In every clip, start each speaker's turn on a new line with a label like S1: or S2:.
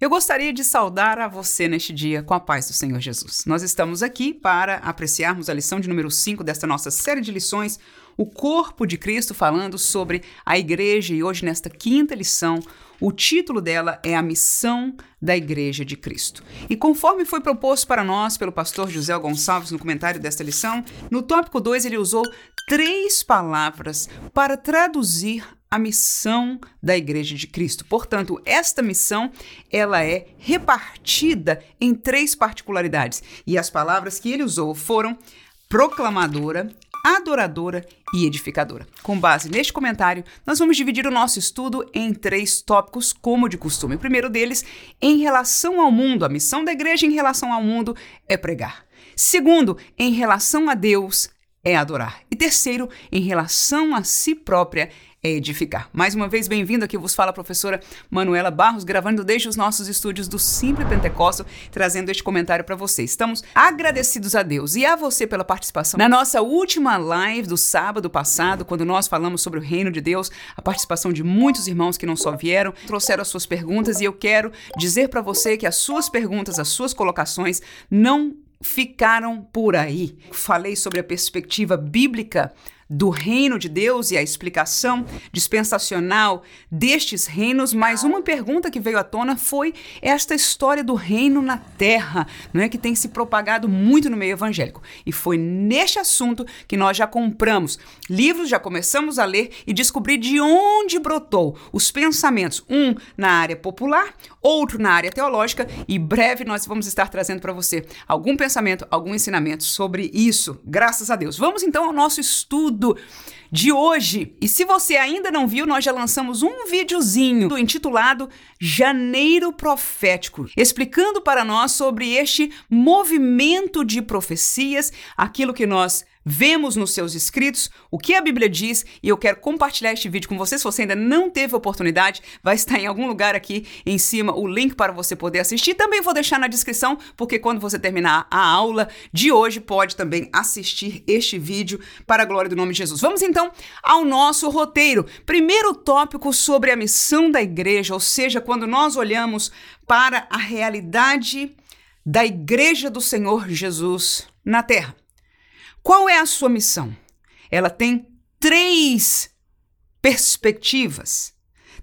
S1: Eu gostaria de saudar a você neste dia com a paz do Senhor Jesus. Nós estamos aqui para apreciarmos a lição de número 5 desta nossa série de lições, o corpo de Cristo, falando sobre a igreja. E hoje, nesta quinta lição, o título dela é A Missão da Igreja de Cristo. E conforme foi proposto para nós pelo pastor José Gonçalves no comentário desta lição, no tópico 2 ele usou três palavras para traduzir a missão da Igreja de Cristo. Portanto, esta missão ela é repartida em três particularidades. E as palavras que ele usou foram proclamadora, adoradora e edificadora. Com base neste comentário, nós vamos dividir o nosso estudo em três tópicos, como de costume. O primeiro deles, em relação ao mundo, a missão da igreja em relação ao mundo é pregar. Segundo, em relação a Deus, é adorar. E terceiro, em relação a si própria, é edificar. Mais uma vez, bem-vindo aqui, vos fala a professora Manuela Barros, gravando desde os nossos estúdios do Simple Pentecostal, trazendo este comentário para você. Estamos agradecidos a Deus e a você pela participação. Na nossa última live do sábado passado, quando nós falamos sobre o reino de Deus, a participação de muitos irmãos que não só vieram, trouxeram as suas perguntas e eu quero dizer para você que as suas perguntas, as suas colocações não ficaram por aí. Falei sobre a perspectiva bíblica do reino de Deus e a explicação dispensacional destes reinos, mas uma pergunta que veio à tona foi esta história do reino na terra, não é que tem se propagado muito no meio evangélico. E foi neste assunto que nós já compramos livros, já começamos a ler e descobrir de onde brotou os pensamentos, um na área popular, outro na área teológica, e breve nós vamos estar trazendo para você algum pensamento, algum ensinamento sobre isso, graças a Deus. Vamos então ao nosso estudo estudo de hoje. E se você ainda não viu, nós já lançamos um videozinho intitulado Janeiro Profético, explicando para nós sobre este movimento de profecias, aquilo que nós vemos nos seus escritos o que a Bíblia diz e eu quero compartilhar este vídeo com você. Se você ainda não teve oportunidade, vai estar em algum lugar aqui em cima o link para você poder assistir. Também vou deixar na descrição, porque quando você terminar a aula de hoje, pode também assistir este vídeo para a glória do nome de Jesus. Vamos então ao nosso roteiro. Primeiro tópico sobre a missão da igreja, ou seja, quando nós olhamos para a realidade da igreja do Senhor Jesus na terra. Qual é a sua missão? Ela tem três perspectivas,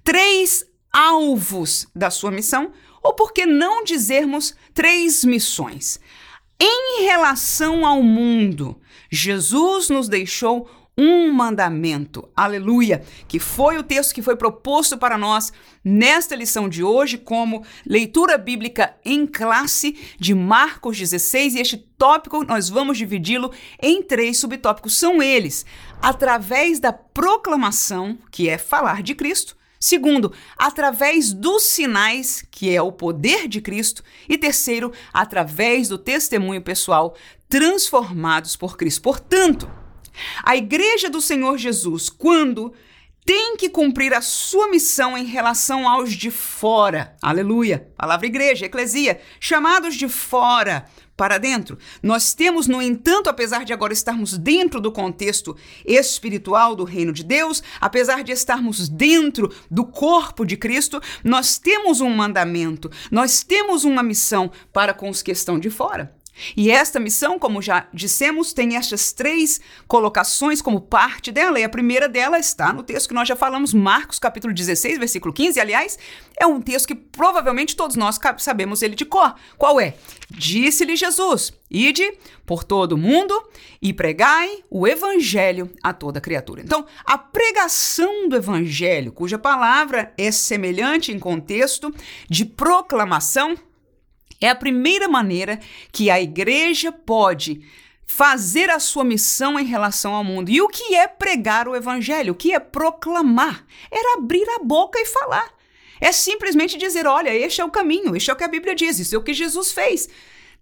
S1: três alvos da sua missão, ou por que não dizermos três missões? Em relação ao mundo, Jesus nos deixou um mandamento, aleluia, que foi o texto que foi proposto para nós nesta lição de hoje, como leitura bíblica em classe de Marcos 16, e este tópico nós vamos dividi-lo em três subtópicos. São eles: através da proclamação, que é falar de Cristo. Segundo, através dos sinais, que é o poder de Cristo. E terceiro, através do testemunho pessoal, transformados por Cristo. Portanto, a igreja do Senhor Jesus, quando tem que cumprir a sua missão em relação aos de fora. Aleluia. Palavra igreja, eclesia, chamados de fora para dentro. Nós temos, no entanto, apesar de agora estarmos dentro do contexto espiritual do reino de Deus, apesar de estarmos dentro do corpo de Cristo, nós temos um mandamento, nós temos uma missão para com os que estão de fora. E esta missão, como já dissemos, tem estas três colocações como parte dela, e a primeira dela está no texto que nós já falamos, Marcos capítulo 16, versículo 15. Aliás, é um texto que provavelmente todos nós sabemos ele de cor. Qual é? Disse-lhe Jesus: Ide por todo o mundo e pregai o evangelho a toda criatura. Então, a pregação do evangelho, cuja palavra é semelhante em contexto de proclamação, é a primeira maneira que a igreja pode fazer a sua missão em relação ao mundo. E o que é pregar o evangelho? O que é proclamar? Era abrir a boca e falar. É simplesmente dizer: olha, este é o caminho, este é o que a Bíblia diz, isso é o que Jesus fez.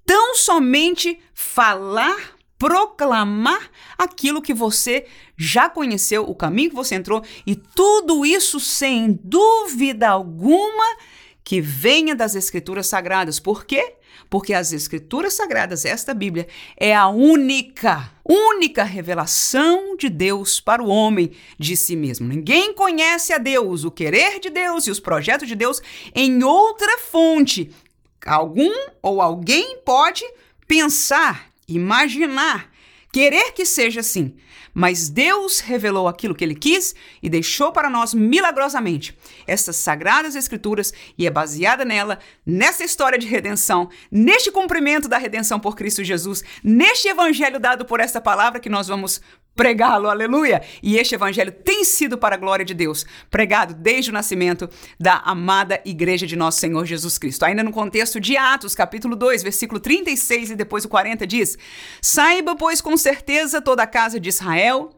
S1: Tão somente falar, proclamar aquilo que você já conheceu, o caminho que você entrou, e tudo isso sem dúvida alguma que venha das Escrituras Sagradas. Por quê? Porque as Escrituras Sagradas, esta Bíblia, é a única, única revelação de Deus para o homem de si mesmo. Ninguém conhece a Deus, o querer de Deus e os projetos de Deus em outra fonte. Algum ou alguém pode pensar, imaginar, querer que seja assim, mas Deus revelou aquilo que ele quis e deixou para nós milagrosamente estas sagradas escrituras e é baseada nela, nessa história de redenção, neste cumprimento da redenção por Cristo Jesus, neste evangelho dado por esta palavra que nós vamos pregá-lo, aleluia! E este evangelho tem sido para a glória de Deus, pregado desde o nascimento da amada igreja de nosso Senhor Jesus Cristo. Ainda no contexto de Atos, capítulo 2, versículo 36 e depois o 40 diz: Saiba, pois, com certeza toda a casa de Israel,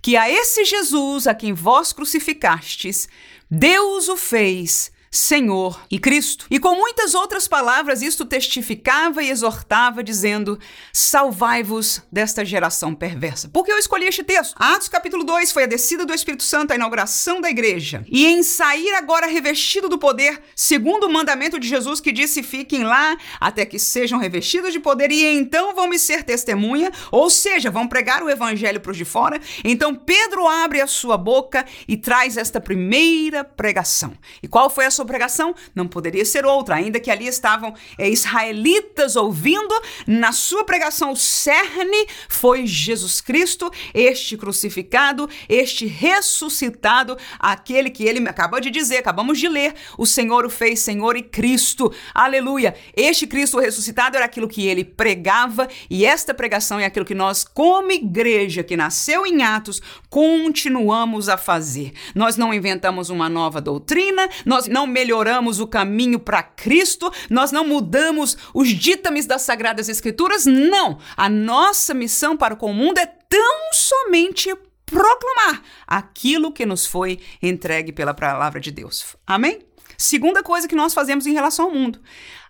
S1: que a esse Jesus a quem vós crucificastes, Deus o fez Senhor e Cristo. E com muitas outras palavras, isto testificava e exortava, dizendo: Salvai-vos desta geração perversa. Por que eu escolhi este texto? Atos capítulo 2 foi a descida do Espírito Santo, a inauguração da igreja. E em sair agora revestido do poder, segundo o mandamento de Jesus que disse: Fiquem lá até que sejam revestidos de poder, e então vão me ser testemunha, ou seja, vão pregar o evangelho para os de fora. Então Pedro abre a sua boca e traz esta primeira pregação. E qual foi a sua sua pregação não poderia ser outra, ainda que ali estavam é, israelitas ouvindo, na sua pregação o cerne foi Jesus Cristo, este crucificado, este ressuscitado, aquele que ele acabou de dizer, acabamos de ler, o Senhor o fez Senhor e Cristo. Aleluia! Este Cristo ressuscitado era aquilo que ele pregava e esta pregação é aquilo que nós, como igreja que nasceu em Atos, continuamos a fazer. Nós não inventamos uma nova doutrina, nós não melhoramos o caminho para Cristo, nós não mudamos os ditames das Sagradas Escrituras, não. A nossa missão para com o mundo é tão somente proclamar aquilo que nos foi entregue pela palavra de Deus. Amém? Segunda coisa que nós fazemos em relação ao mundo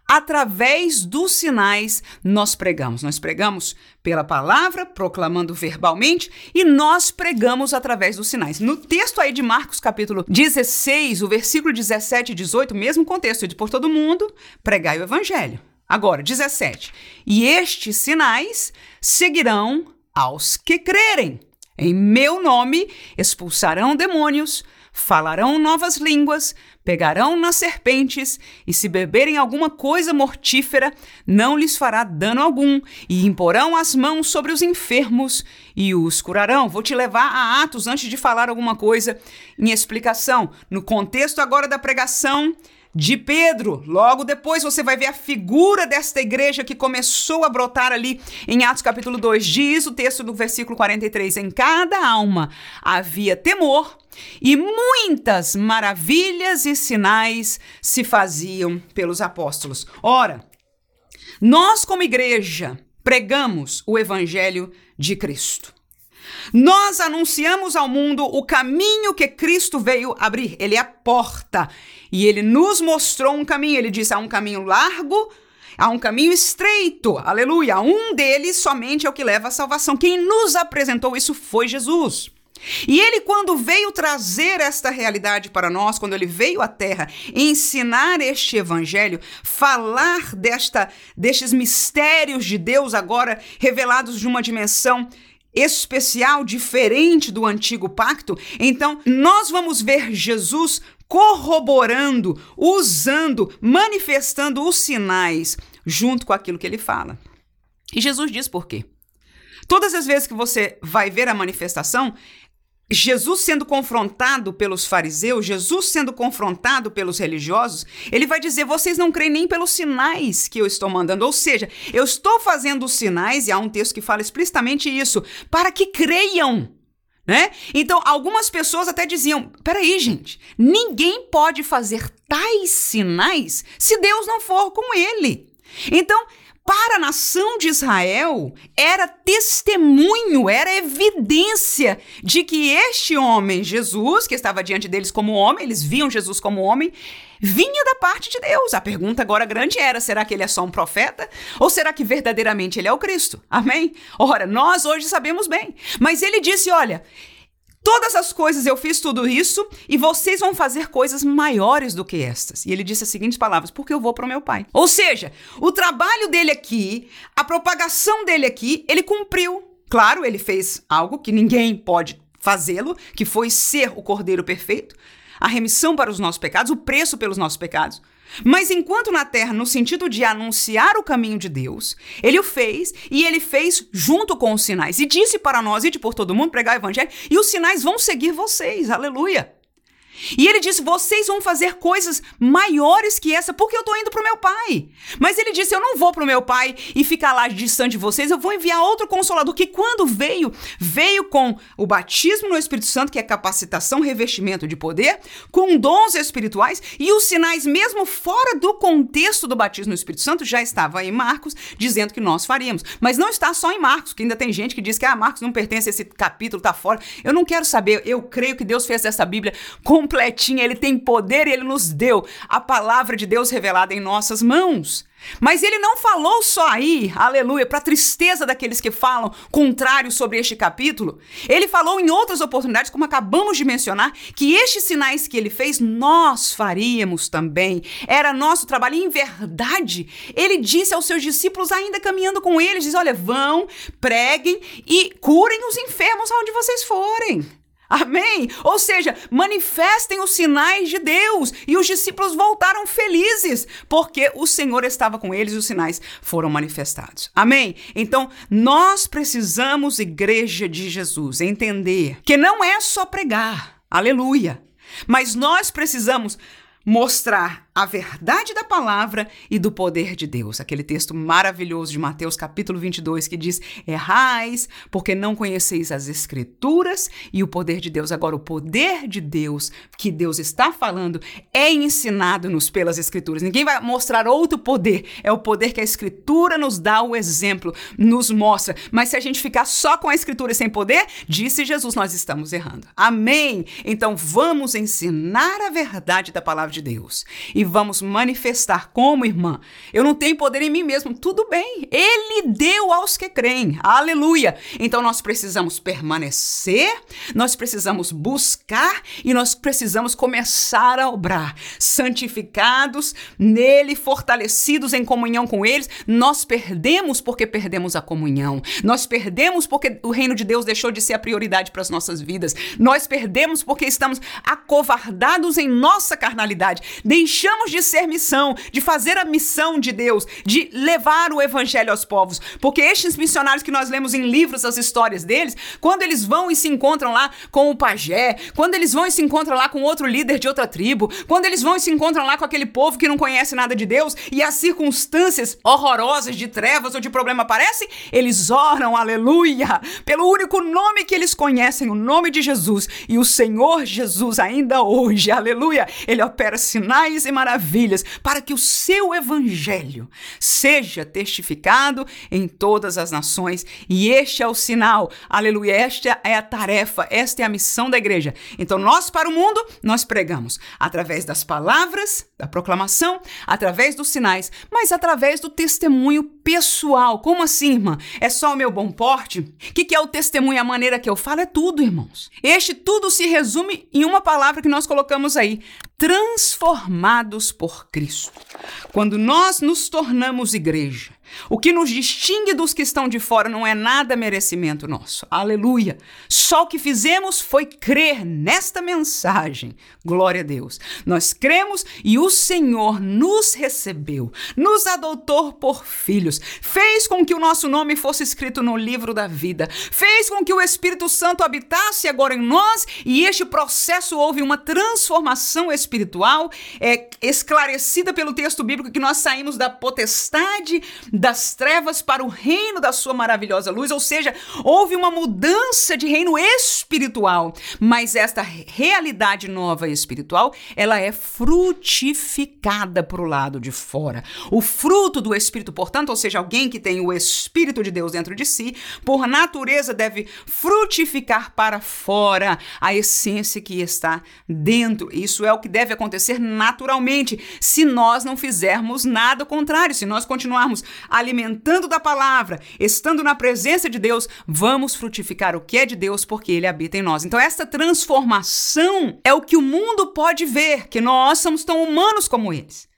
S1: através dos sinais nós pregamos. Nós pregamos pela palavra, proclamando verbalmente, e nós pregamos através dos sinais. No texto aí de Marcos, capítulo 16, o versículo 17 e 18, mesmo contexto de por todo mundo, pregai o evangelho. Agora, 17. E estes sinais seguirão aos que crerem. Em meu nome expulsarão demônios, falarão novas línguas, pegarão nas serpentes, e se beberem alguma coisa mortífera, não lhes fará dano algum, e imporão as mãos sobre os enfermos e os curarão. Vou te levar a Atos antes de falar alguma coisa em explicação. No contexto agora da pregação, de Pedro. Logo depois você vai ver a figura desta igreja que começou a brotar ali em Atos capítulo 2. Diz o texto do versículo 43: Em cada alma havia temor. E muitas maravilhas e sinais se faziam pelos apóstolos. Ora, nós, como igreja, pregamos o evangelho de Cristo. Nós anunciamos ao mundo o caminho que Cristo veio abrir. Ele é a porta. E ele nos mostrou um caminho. Ele disse: há um caminho largo, há um caminho estreito. Aleluia. Um deles somente é o que leva à salvação. Quem nos apresentou isso foi Jesus. E ele, quando veio trazer esta realidade para nós, quando ele veio à Terra ensinar este evangelho, falar desta, destes mistérios de Deus agora revelados de uma dimensão especial, diferente do antigo pacto, então nós vamos ver Jesus corroborando, usando, manifestando os sinais junto com aquilo que ele fala. E Jesus diz por quê? Todas as vezes que você vai ver a manifestação, Jesus sendo confrontado pelos fariseus, Jesus sendo confrontado pelos religiosos, ele vai dizer: vocês não creem nem pelos sinais que eu estou mandando. Ou seja, eu estou fazendo os sinais, e há um texto que fala explicitamente isso, para que creiam. Né? Então, algumas pessoas até diziam: peraí, gente, ninguém pode fazer tais sinais se Deus não for com ele. Então, para a nação de Israel, era testemunho, era evidência de que este homem, Jesus, que estava diante deles como homem, eles viam Jesus como homem, vinha da parte de Deus. A pergunta agora grande era: será que ele é só um profeta? Ou será que verdadeiramente ele é o Cristo? Amém? Ora, nós hoje sabemos bem. Mas ele disse: olha. Todas as coisas eu fiz tudo isso e vocês vão fazer coisas maiores do que estas. E ele disse as seguintes palavras: porque eu vou para o meu pai. Ou seja, o trabalho dele aqui, a propagação dele aqui, ele cumpriu. Claro, ele fez algo que ninguém pode fazê-lo, que foi ser o cordeiro perfeito, a remissão para os nossos pecados, o preço pelos nossos pecados. Mas enquanto na terra, no sentido de anunciar o caminho de Deus, ele o fez e ele fez junto com os sinais. E disse para nós, ide por todo mundo, pregar o evangelho, e os sinais vão seguir vocês. Aleluia. E ele disse: vocês vão fazer coisas maiores que essa, porque eu estou indo para o meu pai. Mas ele disse: eu não vou para o meu pai e ficar lá distante de vocês, eu vou enviar outro consolador, que quando veio, veio com o batismo no Espírito Santo, que é capacitação, revestimento de poder, com dons espirituais e os sinais, mesmo fora do contexto do batismo no Espírito Santo, já estava em Marcos, dizendo que nós faríamos. Mas não está só em Marcos, que ainda tem gente que diz que ah, Marcos não pertence a esse capítulo, está fora. Eu não quero saber, eu creio que Deus fez essa Bíblia com completinha, ele tem poder e ele nos deu a palavra de Deus revelada em nossas mãos. Mas ele não falou só aí, aleluia, para tristeza daqueles que falam contrário sobre este capítulo. Ele falou em outras oportunidades, como acabamos de mencionar, que estes sinais que ele fez, nós faríamos também. Era nosso trabalho. E, em verdade, ele disse aos seus discípulos, ainda caminhando com eles: diz, olha, vão, preguem e curem os enfermos aonde vocês forem. Amém? Ou seja, manifestem os sinais de Deus. E os discípulos voltaram felizes, porque o Senhor estava com eles e os sinais foram manifestados. Amém? Então, nós precisamos, igreja de Jesus, entender que não é só pregar. Aleluia. Mas nós precisamos mostrar a verdade da palavra e do poder de Deus. Aquele texto maravilhoso de Mateus capítulo 22 que diz: Errais, porque não conheceis as escrituras e o poder de Deus. Agora, o poder de Deus que Deus está falando é ensinado-nos pelas escrituras. Ninguém vai mostrar outro poder. É o poder que a escritura nos dá o exemplo, nos mostra. Mas se a gente ficar só com a escritura e sem poder, disse Jesus, nós estamos errando. Amém? Então vamos ensinar a verdade da palavra de Deus. E e vamos manifestar como irmã. Eu não tenho poder em mim mesmo. Tudo bem. Ele deu aos que creem. Aleluia. Então nós precisamos permanecer, nós precisamos buscar e nós precisamos começar a obrar. Santificados nele, fortalecidos em comunhão com eles. Nós perdemos porque perdemos a comunhão. Nós perdemos porque o reino de Deus deixou de ser a prioridade para as nossas vidas. Nós perdemos porque estamos acovardados em nossa carnalidade. Deixamos deixamos de ser missão, de fazer a missão de Deus, de levar o evangelho aos povos. Porque estes missionários que nós lemos em livros as histórias deles, quando eles vão e se encontram lá com o pajé, quando eles vão e se encontram lá com outro líder de outra tribo, quando eles vão e se encontram lá com aquele povo que não conhece nada de Deus e as circunstâncias horrorosas de trevas ou de problema aparecem, eles oram, aleluia, pelo único nome que eles conhecem, o nome de Jesus. E o Senhor Jesus, ainda hoje, aleluia, ele opera sinais e para que o seu evangelho seja testificado em todas as nações. E este é o sinal, aleluia, esta é a tarefa, esta é a missão da igreja. Então, nós para o mundo, nós pregamos através das palavras, da proclamação, através dos sinais, mas através do testemunho pessoal. Como assim, irmã? É só o meu bom porte? O que, que é o testemunho? A maneira que eu falo é tudo, irmãos. Este tudo se resume em uma palavra que nós colocamos aí: transformados por Cristo. Quando nós nos tornamos igreja, o que nos distingue dos que estão de fora não é nada merecimento nosso. Aleluia! Só o que fizemos foi crer nesta mensagem. Glória a Deus. Nós cremos e o Senhor nos recebeu, nos adotou por filhos, fez com que o nosso nome fosse escrito no livro da vida, fez com que o Espírito Santo habitasse agora em nós e este processo houve uma transformação espiritual é, esclarecida pelo texto bíblico que nós saímos da potestade das trevas para o reino da sua maravilhosa luz, ou seja, houve uma mudança de reino espiritual, mas esta realidade nova espiritual, ela é frutificada para o lado de fora. O fruto do espírito, portanto, ou seja, alguém que tem o espírito de Deus dentro de si, por natureza deve frutificar para fora a essência que está dentro. Isso é o que deve acontecer naturalmente, se nós não fizermos nada contrário, se nós continuarmos alimentando da palavra, estando na presença de Deus, vamos frutificar o que é de Deus, porque Ele habita em nós. Então, essa transformação é o que o mundo pode ver, que nós somos tão humanos como eles.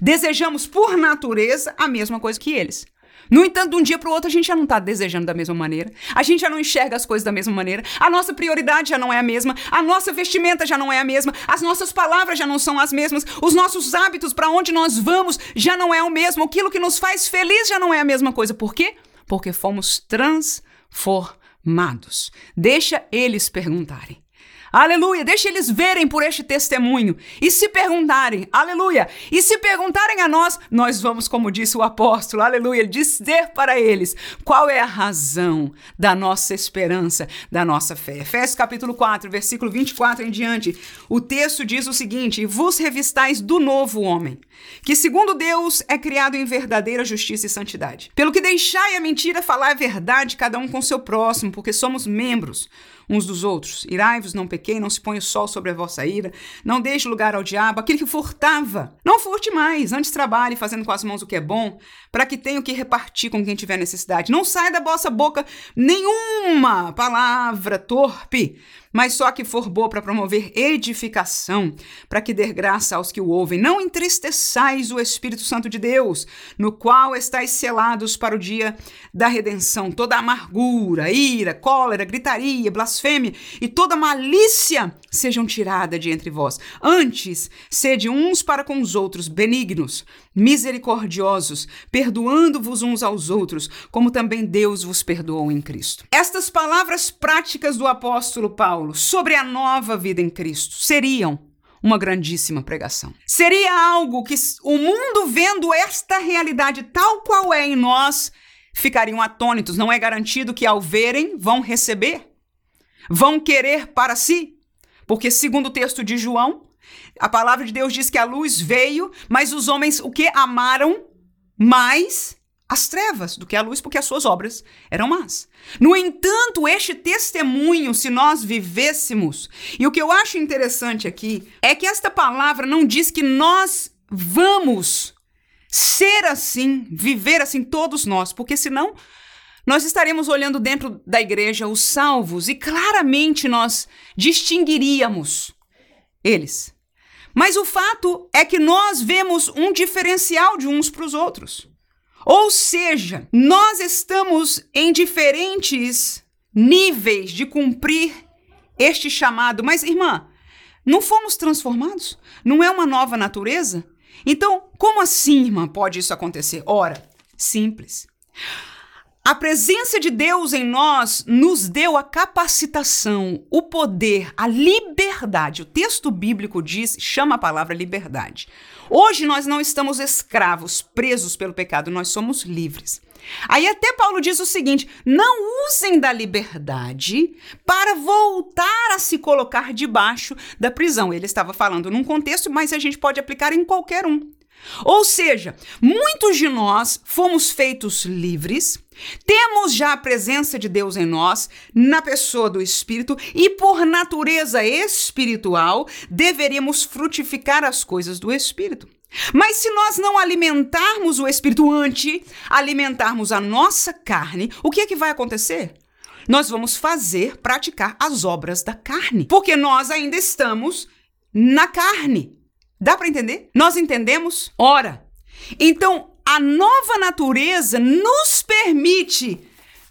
S1: Desejamos, por natureza, a mesma coisa que eles. No entanto, de um dia para o outro, a gente já não está desejando da mesma maneira, a gente já não enxerga as coisas da mesma maneira, a nossa prioridade já não é a mesma, a nossa vestimenta já não é a mesma, as nossas palavras já não são as mesmas, os nossos hábitos para onde nós vamos já não é o mesmo, aquilo que nos faz feliz já não é a mesma coisa. Por quê? Porque fomos transformados. Deixa eles perguntarem. Aleluia. Deixa eles verem por este testemunho e se perguntarem, aleluia. E se perguntarem a nós, nós vamos, como disse o apóstolo, aleluia, dizer para eles qual é a razão da nossa esperança, da nossa fé. Efésios capítulo 4, versículo 24 em diante. O texto diz o seguinte: Vos revistais do novo homem, que segundo Deus é criado em verdadeira justiça e santidade. Pelo que deixai a mentira, falar a verdade, cada um com seu próximo, porque somos membros uns dos outros. Irai-vos, não pequei, não se põe o sol sobre a vossa ira, não deixe lugar ao diabo, aquele que furtava. Não furte mais, antes trabalhe fazendo com as mãos o que é bom, para que tenha o que repartir com quem tiver necessidade. Não saia da vossa boca nenhuma palavra torpe, mas só que for boa para promover edificação, para que dê graça aos que o ouvem. Não entristeçais o Espírito Santo de Deus, no qual estáis selados para o dia da redenção. Toda amargura, ira, cólera, gritaria, blasfêmia e toda malícia sejam tiradas de entre vós. Antes, sede uns para com os outros benignos, misericordiosos, perdoando-vos uns aos outros, como também Deus vos perdoou em Cristo. Estas palavras práticas do apóstolo Paulo sobre a nova vida em Cristo seriam uma grandíssima pregação. Seria algo que o mundo vendo esta realidade tal qual é em nós ficariam atônitos. Não é garantido que ao verem vão receber, vão querer para si, porque segundo o texto de João, a palavra de Deus diz que a luz veio, mas os homens o que amaram mais as trevas do que a luz, porque as suas obras eram más. No entanto, este testemunho, se nós vivêssemos, e o que eu acho interessante aqui é que esta palavra não diz que nós vamos ser assim, viver assim, todos nós, porque senão nós estaremos olhando dentro da igreja os salvos e claramente nós distinguiríamos eles. Mas o fato é que nós vemos um diferencial de uns para os outros. Ou seja, nós estamos em diferentes níveis de cumprir este chamado. Mas, irmã, não fomos transformados? Não é uma nova natureza? Então, como assim, irmã, pode isso acontecer? Ora, simples. A presença de Deus em nós nos deu a capacitação, o poder, a liberdade. O texto bíblico diz, chama a palavra liberdade. Hoje nós não estamos escravos, presos pelo pecado, nós somos livres. Aí até Paulo diz o seguinte: não usem da liberdade para voltar a se colocar debaixo da prisão. Ele estava falando num contexto, mas a gente pode aplicar em qualquer um. Ou seja, muitos de nós fomos feitos livres, temos já a presença de Deus em nós, na pessoa do Espírito, e por natureza espiritual, deveríamos frutificar as coisas do Espírito. Mas se nós não alimentarmos o Espírito antes, alimentarmos a nossa carne, o que é que vai acontecer? Nós vamos fazer, praticar as obras da carne, porque nós ainda estamos na carne. Dá para entender? Nós entendemos? Ora, então a nova natureza nos permite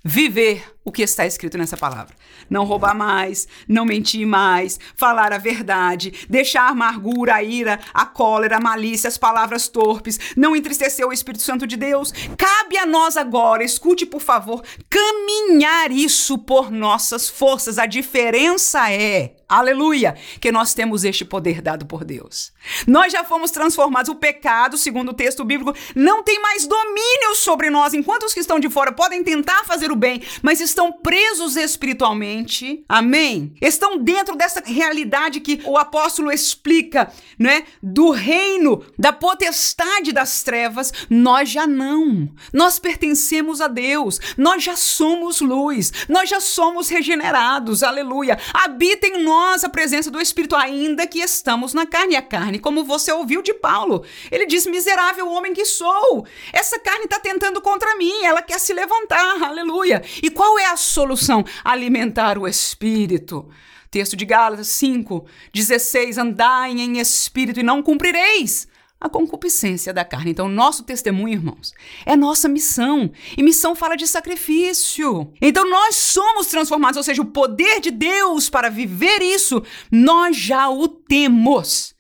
S1: viver o que está escrito nessa palavra. Não roubar mais, não mentir mais, falar a verdade, deixar a amargura, a ira, a cólera, a malícia, as palavras torpes, não entristecer o Espírito Santo de Deus. Cabe a nós agora, escute por favor, caminhar isso por nossas forças. A diferença é Aleluia! Que nós temos este poder dado por Deus. Nós já fomos transformados. O pecado, segundo o texto bíblico, não tem mais domínio sobre nós. Enquanto os que estão de fora podem tentar fazer o bem, mas estão presos espiritualmente, amém? Estão dentro dessa realidade que o apóstolo explica, né? Do reino, da potestade das trevas, nós já não. Nós pertencemos a Deus, nós já somos luz, nós já somos regenerados, aleluia. Habita em nós a presença do Espírito, ainda que estamos na carne. A carne, como você ouviu de Paulo, ele diz: miserável homem que sou. Essa carne está tentando contra mim, ela quer se levantar, aleluia. E qual é a solução? Alimentar o espírito. Texto de Gálatas 5, 16: Andai em espírito e não cumprireis a concupiscência da carne. Então, nosso testemunho, irmãos, é nossa missão. E missão fala de sacrifício. Então, nós somos transformados, ou seja, o poder de Deus para viver isso, nós já o temos.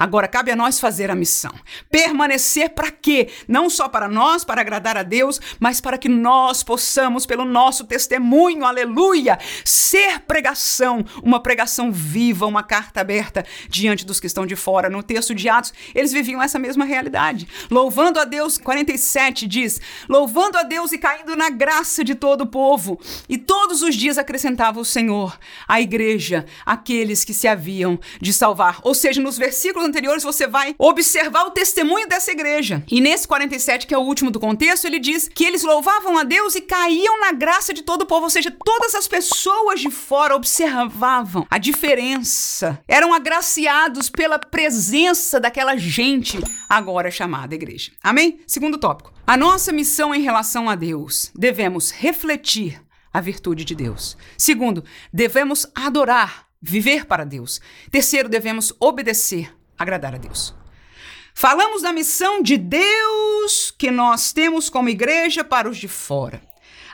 S1: Agora cabe a nós fazer a missão. Permanecer para quê? Não só para nós, para agradar a Deus, mas para que nós possamos, pelo nosso testemunho, aleluia, ser pregação, uma pregação viva, uma carta aberta diante dos que estão de fora. No texto de Atos, eles viviam essa mesma realidade. Louvando a Deus, 47 diz: louvando a Deus e caindo na graça de todo o povo. E todos os dias acrescentava o Senhor à igreja aqueles que se haviam de salvar. Ou seja, nos versículos anteriores, você vai observar o testemunho dessa igreja. E nesse 47, que é o último do contexto, ele diz que eles louvavam a Deus e caíam na graça de todo o povo, ou seja, todas as pessoas de fora observavam a diferença, eram agraciados pela presença daquela gente agora chamada igreja. Amém? Segundo tópico. A nossa missão em relação a Deus, devemos refletir a virtude de Deus. Segundo, devemos adorar, viver para Deus. Terceiro, devemos obedecer agradar a Deus. Falamos da missão de Deus que nós temos como igreja para os de fora.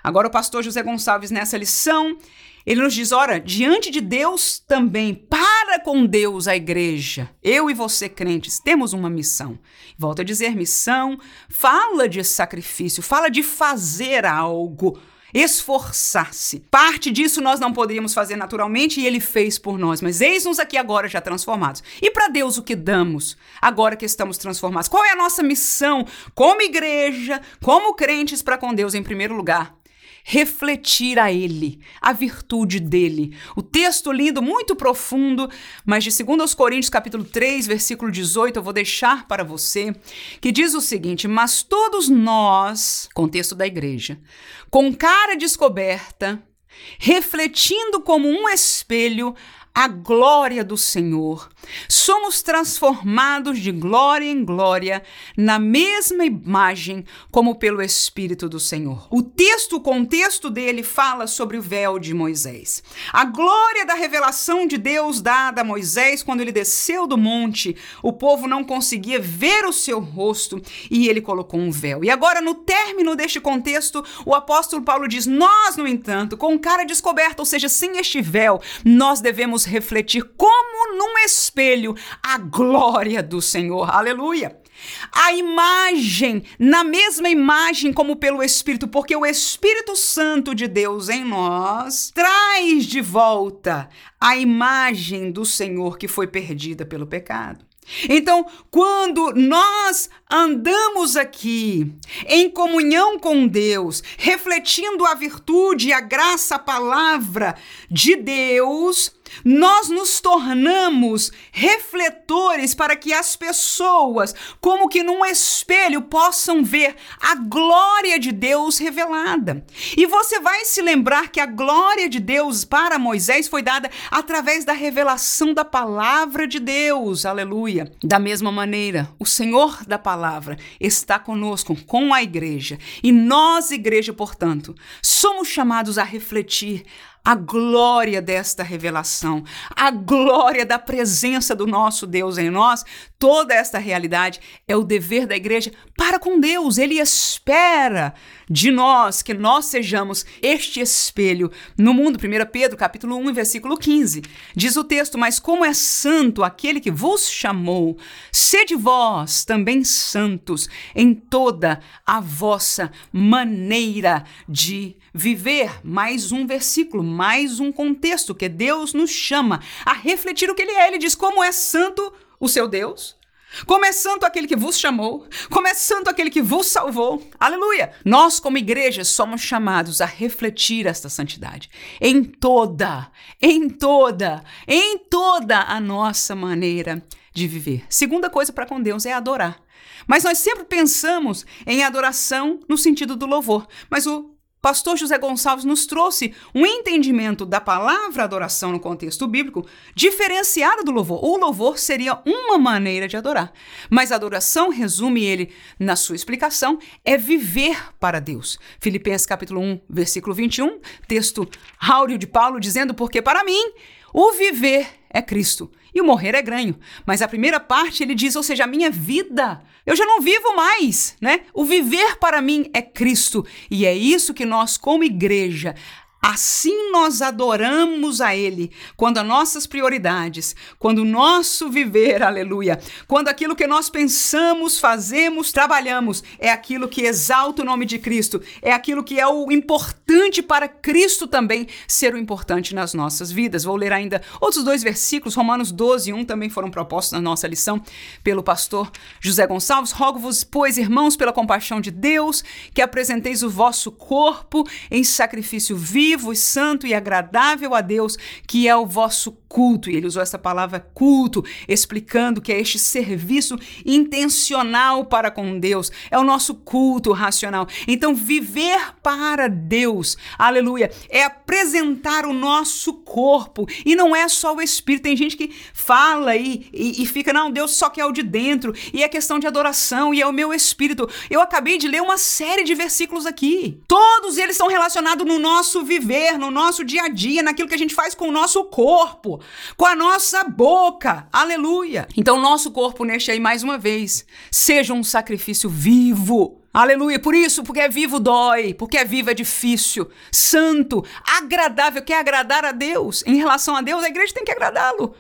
S1: Agora, o pastor José Gonçalves, nessa lição, ele nos diz: ora, diante de Deus também, para com Deus a igreja, eu e você, crentes, temos uma missão. Volto a dizer: missão fala de sacrifício, fala de fazer algo esforçar-se. Parte disso nós não poderíamos fazer naturalmente e ele fez por nós, mas eis-nos aqui agora já transformados. E para Deus o que damos agora que estamos transformados? Qual é a nossa missão como igreja, como crentes para com Deus em primeiro lugar? Refletir a ele, a virtude dele. O texto lindo, muito profundo, mas de 2 Coríntios capítulo 3, versículo 18, eu vou deixar para você, que diz o seguinte: "Mas todos nós, contexto da igreja, com cara descoberta, refletindo como um espelho a glória do Senhor. Somos transformados de glória em glória na mesma imagem como pelo Espírito do Senhor. O texto, o contexto dele fala sobre o véu de Moisés. A glória da revelação de Deus dada a Moisés quando ele desceu do monte, o povo não conseguia ver o seu rosto e ele colocou um véu. E agora, no término deste contexto, o apóstolo Paulo diz: Nós, no entanto, com cara descoberta, ou seja, sem este véu, nós devemos refletir como num espelho a glória do Senhor. Aleluia! A imagem, na mesma imagem como pelo Espírito, porque o Espírito Santo de Deus em nós traz de volta a imagem do Senhor que foi perdida pelo pecado. Então, quando nós andamos aqui em comunhão com Deus, refletindo a virtude, a graça, a palavra de Deus, nós nos tornamos refletores para que as pessoas, como que num espelho, possam ver a glória de Deus revelada. E você vai se lembrar que a glória de Deus para Moisés foi dada através da revelação da palavra de Deus. Aleluia. Da mesma maneira, o Senhor da palavra está conosco, com a igreja. E nós, igreja, portanto, somos chamados a refletir a glória desta revelação, a glória da presença do nosso Deus em nós, toda esta realidade é o dever da igreja para com Deus. Ele espera de nós que nós sejamos este espelho no mundo. 1 Pedro, capítulo 1, versículo 15. Diz o texto: "Mas como é santo aquele que vos chamou, sede vós também santos em toda a vossa maneira de viver. Mais um versículo, mais um contexto que Deus nos chama a refletir o que Ele é. Ele diz: Como é santo o seu Deus? Como é santo aquele que vos chamou, como é santo aquele que vos salvou. Aleluia! Nós, como igreja, somos chamados a refletir esta santidade em toda, em toda, em toda a nossa maneira de viver. Segunda coisa para com Deus é adorar. Mas nós sempre pensamos em adoração no sentido do louvor. Mas o pastor José Gonçalves nos trouxe um entendimento da palavra adoração no contexto bíblico diferenciado do louvor. O louvor seria uma maneira de adorar, mas a adoração, resume ele na sua explicação, é viver para Deus. Filipenses capítulo 1, versículo 21, texto áureo de Paulo dizendo: "Porque para mim o viver é Cristo e o morrer é ganho". Mas a primeira parte ele diz, ou seja, a minha vida eu já não vivo mais, né? O viver para mim é Cristo. E é isso que nós, como igreja, Assim nós adoramos a Ele, quando as nossas prioridades, quando o nosso viver, aleluia, quando aquilo que nós pensamos, fazemos, trabalhamos, é aquilo que exalta o nome de Cristo, é aquilo que é o importante para Cristo também ser o importante nas nossas vidas. Vou ler ainda outros dois versículos, Romanos 12 e 1 também foram propostos na nossa lição pelo pastor José Gonçalves. Rogo-vos, pois, irmãos, pela compaixão de Deus, que apresenteis o vosso corpo em sacrifício vivo vivo e santo e agradável a Deus, que é o vosso culto. E ele usou essa palavra culto, explicando que é este serviço intencional para com Deus, é o nosso culto racional. Então, viver para Deus, aleluia, é apresentar o nosso corpo e não é só o espírito. Tem gente que fala aí e, e fica, não, Deus só quer o de dentro e é questão de adoração e é o meu espírito. Eu acabei de ler uma série de versículos aqui, todos eles são relacionados no nosso viver viver no nosso dia a dia, naquilo que a gente faz com o nosso corpo, com a nossa boca. Aleluia. Então, nosso corpo neste aí, mais uma vez, seja um sacrifício vivo. Aleluia. Por isso, porque é vivo dói, porque é vivo é difícil, santo, agradável, quer agradar a Deus. Em relação a Deus, a igreja tem que agradá-lo.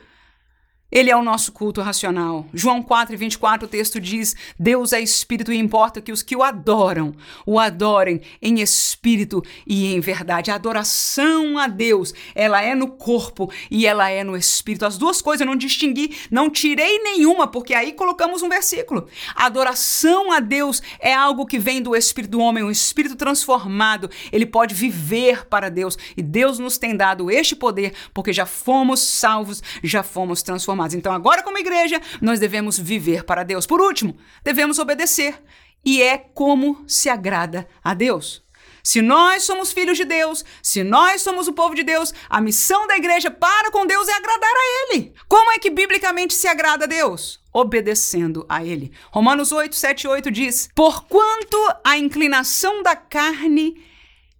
S1: Ele é o nosso culto racional. João 4, 24, o texto diz: Deus é espírito e importa que os que o adoram o adorem em espírito e em verdade. A adoração a Deus, ela é no corpo e ela é no espírito. As duas coisas eu não distingui, não tirei nenhuma, porque aí colocamos um versículo. A adoração a Deus é algo que vem do espírito do homem, um espírito transformado. Ele pode viver para Deus e Deus nos tem dado este poder porque já fomos salvos, já fomos transformados Então, agora, como igreja, nós devemos viver para Deus. Por último, devemos obedecer. E é como se agrada a Deus. Se nós somos filhos de Deus, se nós somos o povo de Deus, a missão da igreja para com Deus é agradar a Ele. Como é que biblicamente se agrada a Deus? Obedecendo a Ele. Romanos 8, 7 e 8 diz: Porquanto a inclinação da carne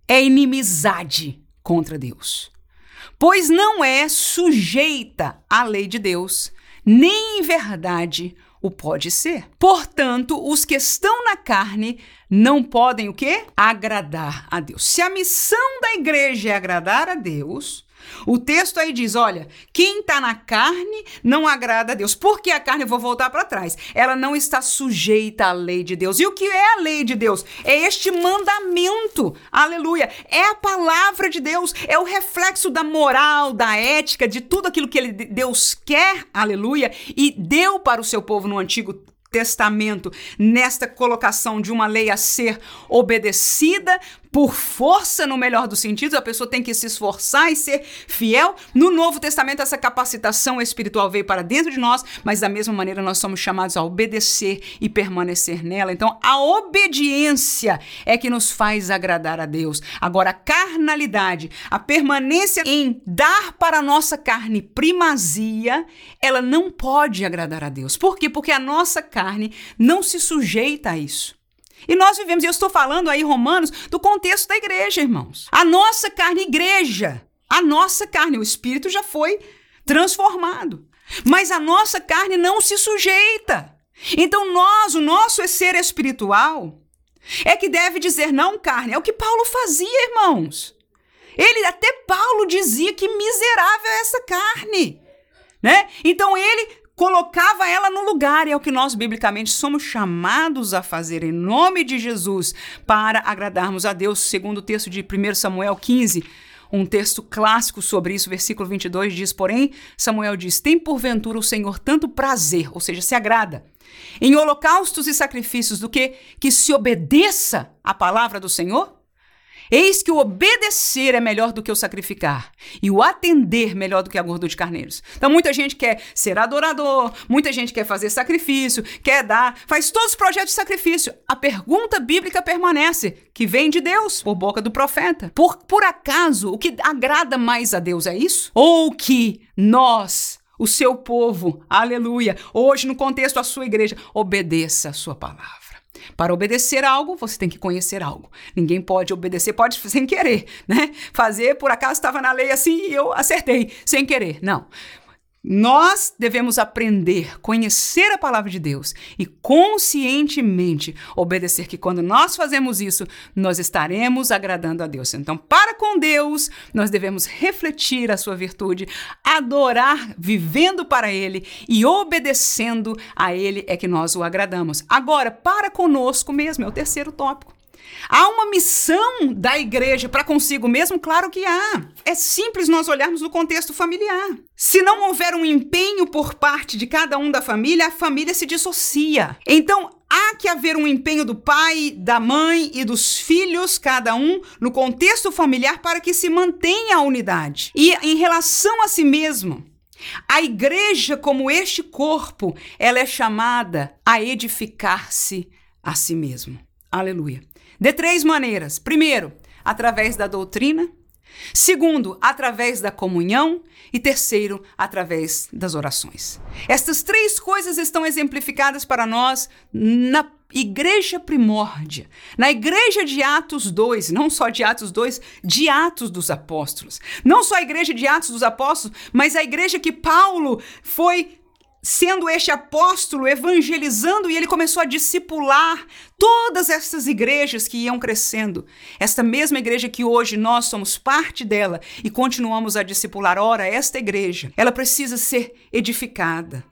S1: é inimizade contra Deus pois não é sujeita à lei de Deus, nem em verdade o pode ser. Portanto, os que estão na carne não podem o quê? Agradar a Deus. Se a missão da igreja é agradar a Deus, o texto aí diz: olha, quem está na carne não agrada a Deus. Por que a carne? Eu vou voltar para trás. Ela não está sujeita à lei de Deus. E o que é a lei de Deus? É este mandamento. Aleluia. É a palavra de Deus. É o reflexo da moral, da ética, de tudo aquilo que ele, Deus quer. Aleluia. E deu para o seu povo no Antigo Testamento nesta colocação de uma lei a ser obedecida por força, no melhor dos sentidos, a pessoa tem que se esforçar e ser fiel. No Novo Testamento, essa capacitação espiritual veio para dentro de nós, mas da mesma maneira nós somos chamados a obedecer e permanecer nela. Então, a obediência é que nos faz agradar a Deus. Agora, a carnalidade, a permanência em dar para a nossa carne primazia, ela não pode agradar a Deus. Por quê? Porque a nossa carne não se sujeita a isso. E nós vivemos, eu estou falando aí, Romanos, do contexto da igreja, irmãos. A nossa carne, igreja, a nossa carne, o espírito já foi transformado. Mas a nossa carne não se sujeita. Então, nós, o nosso ser espiritual, é que deve dizer não carne. É o que Paulo fazia, irmãos. Ele, até Paulo dizia que miserável é essa carne. Né? Então ele colocava ela no lugar, e é o que nós biblicamente somos chamados a fazer em nome de Jesus para agradarmos a Deus, segundo o texto de 1 Samuel 15. um texto clássico sobre isso, versículo 22 diz: Porém, Samuel diz: Tem porventura o Senhor tanto prazer, ou seja, se agrada, em holocaustos e sacrifícios do que que se obedeça à palavra do Senhor? Eis que o obedecer é melhor do que o sacrificar, e o atender melhor do que a gordura de carneiros. Então, muita gente quer ser adorador, muita gente quer fazer sacrifício, quer dar, faz todos os projetos de sacrifício. A pergunta bíblica permanece, que vem de Deus, por boca do profeta. Por, por acaso, o que agrada mais a Deus é isso? Ou que nós, o seu povo, aleluia, hoje no contexto da sua igreja, obedeça a sua palavra? Para obedecer algo, você tem que conhecer algo. Ninguém pode obedecer, pode sem querer, né? Fazer, por acaso estava na lei assim e eu acertei, sem querer. Não. Nós devemos aprender, conhecer a palavra de Deus e conscientemente obedecer, que quando nós fazemos isso, nós estaremos agradando a Deus. Então, para com Deus, nós devemos refletir a sua virtude, adorar vivendo para Ele e obedecendo a Ele é que nós o agradamos. Agora, para conosco mesmo, é o terceiro tópico. Há uma missão da igreja para consigo mesmo? Claro que há. É simples nós olharmos no contexto familiar. Se não houver um empenho por parte de cada um da família, a família se dissocia. Então, há que haver um empenho do pai, da mãe e dos filhos, cada um, no contexto familiar, para que se mantenha a unidade. E em relação a si mesmo, a igreja, como este corpo, ela é chamada a edificar-se a si mesmo. Aleluia. De três maneiras. Primeiro, através da doutrina. Segundo, através da comunhão. E terceiro, através das orações. Estas três coisas estão exemplificadas para nós na igreja primórdia, na igreja de Atos 2, não só de Atos 2, de Atos dos Apóstolos. Não só a igreja de Atos dos Apóstolos, mas a igreja que Paulo foi sendo este apóstolo evangelizando e ele começou a discipular todas essas igrejas que iam crescendo. Esta mesma igreja que hoje nós somos parte dela e continuamos a discipular. Ora, esta igreja, ela precisa ser edificada.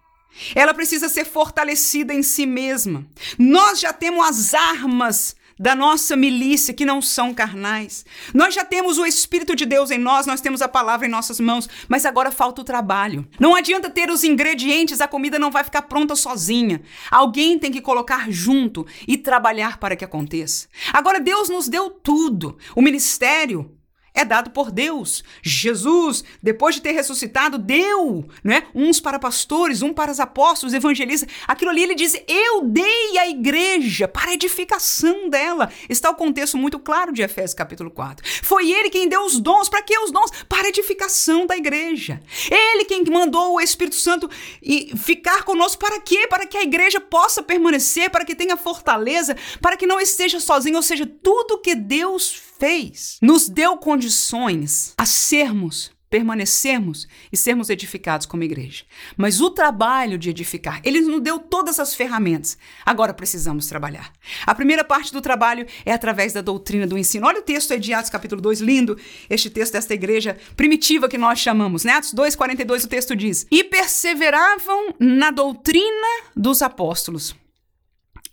S1: Ela precisa ser fortalecida em si mesma. Nós já temos as armas da nossa milícia que não são carnais. Nós já temos o Espírito de Deus em nós, nós temos a palavra em nossas mãos, mas agora falta o trabalho. Não adianta ter os ingredientes, a comida não vai ficar pronta sozinha. Alguém tem que colocar junto e trabalhar para que aconteça. Agora Deus nos deu tudo. O ministério, é dado por Deus. Jesus, depois de ter ressuscitado, deu, né? Uns para pastores, um para os apóstolos, evangelistas. Aquilo ali ele diz: "Eu dei à igreja para a edificação dela". Está o contexto muito claro de Efésios capítulo 4. Foi ele quem deu os dons, para que os dons? Para a edificação da igreja. Ele quem mandou o Espírito Santo e ficar conosco para quê? Para que a igreja possa permanecer, para que tenha fortaleza, para que não esteja sozinho, ou seja, tudo que Deus fez, nos deu condições a sermos permanecermos e sermos edificados como igreja. Mas o trabalho de edificar, ele nos deu todas as ferramentas. Agora precisamos trabalhar. A primeira parte do trabalho é através da doutrina do ensino. Olha o texto aí de Atos capítulo 2, lindo, este texto desta igreja primitiva que nós chamamos, né? Atos 2, 42, o texto diz: "E perseveravam na doutrina dos apóstolos,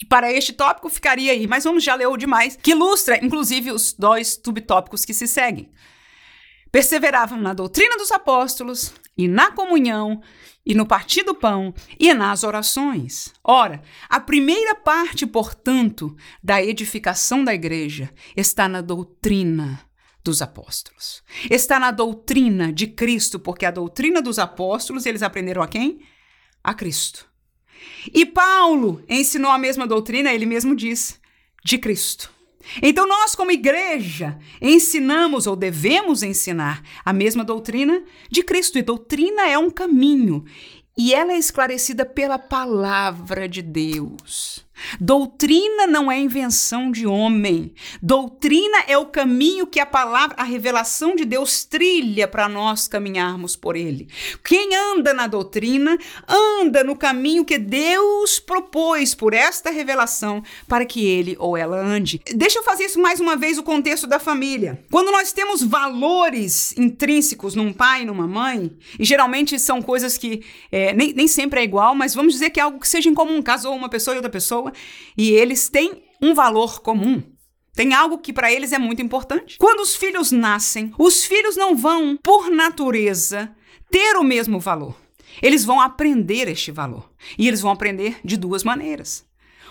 S1: e para este tópico ficaria aí, mas vamos já ler o demais, que ilustra, inclusive, os dois subtópicos que se seguem. Perseveravam na doutrina dos apóstolos e na comunhão e no partir do pão e nas orações. Ora, a primeira parte, portanto, da edificação da igreja está na doutrina dos apóstolos. Está na doutrina de Cristo, porque a doutrina dos apóstolos eles aprenderam a quem? A Cristo. E Paulo ensinou a mesma doutrina, ele mesmo diz, de Cristo. Então, nós, como igreja, ensinamos ou devemos ensinar a mesma doutrina de Cristo. E doutrina é um caminho, e ela é esclarecida pela palavra de Deus. Doutrina não é invenção de homem. Doutrina é o caminho que a palavra, a revelação de Deus trilha para nós caminharmos por ele. Quem anda na doutrina, anda no caminho que Deus propôs por esta revelação para que ele ou ela ande. Deixa eu fazer isso mais uma vez o contexto da família. Quando nós temos valores intrínsecos num pai e numa mãe, e geralmente são coisas que é, nem, nem sempre é igual, mas vamos dizer que é algo que seja em comum, casou uma pessoa e outra pessoa, e eles têm um valor comum. Tem algo que para eles é muito importante. Quando os filhos nascem, os filhos não vão, por natureza, ter o mesmo valor. Eles vão aprender este valor. E eles vão aprender de duas maneiras.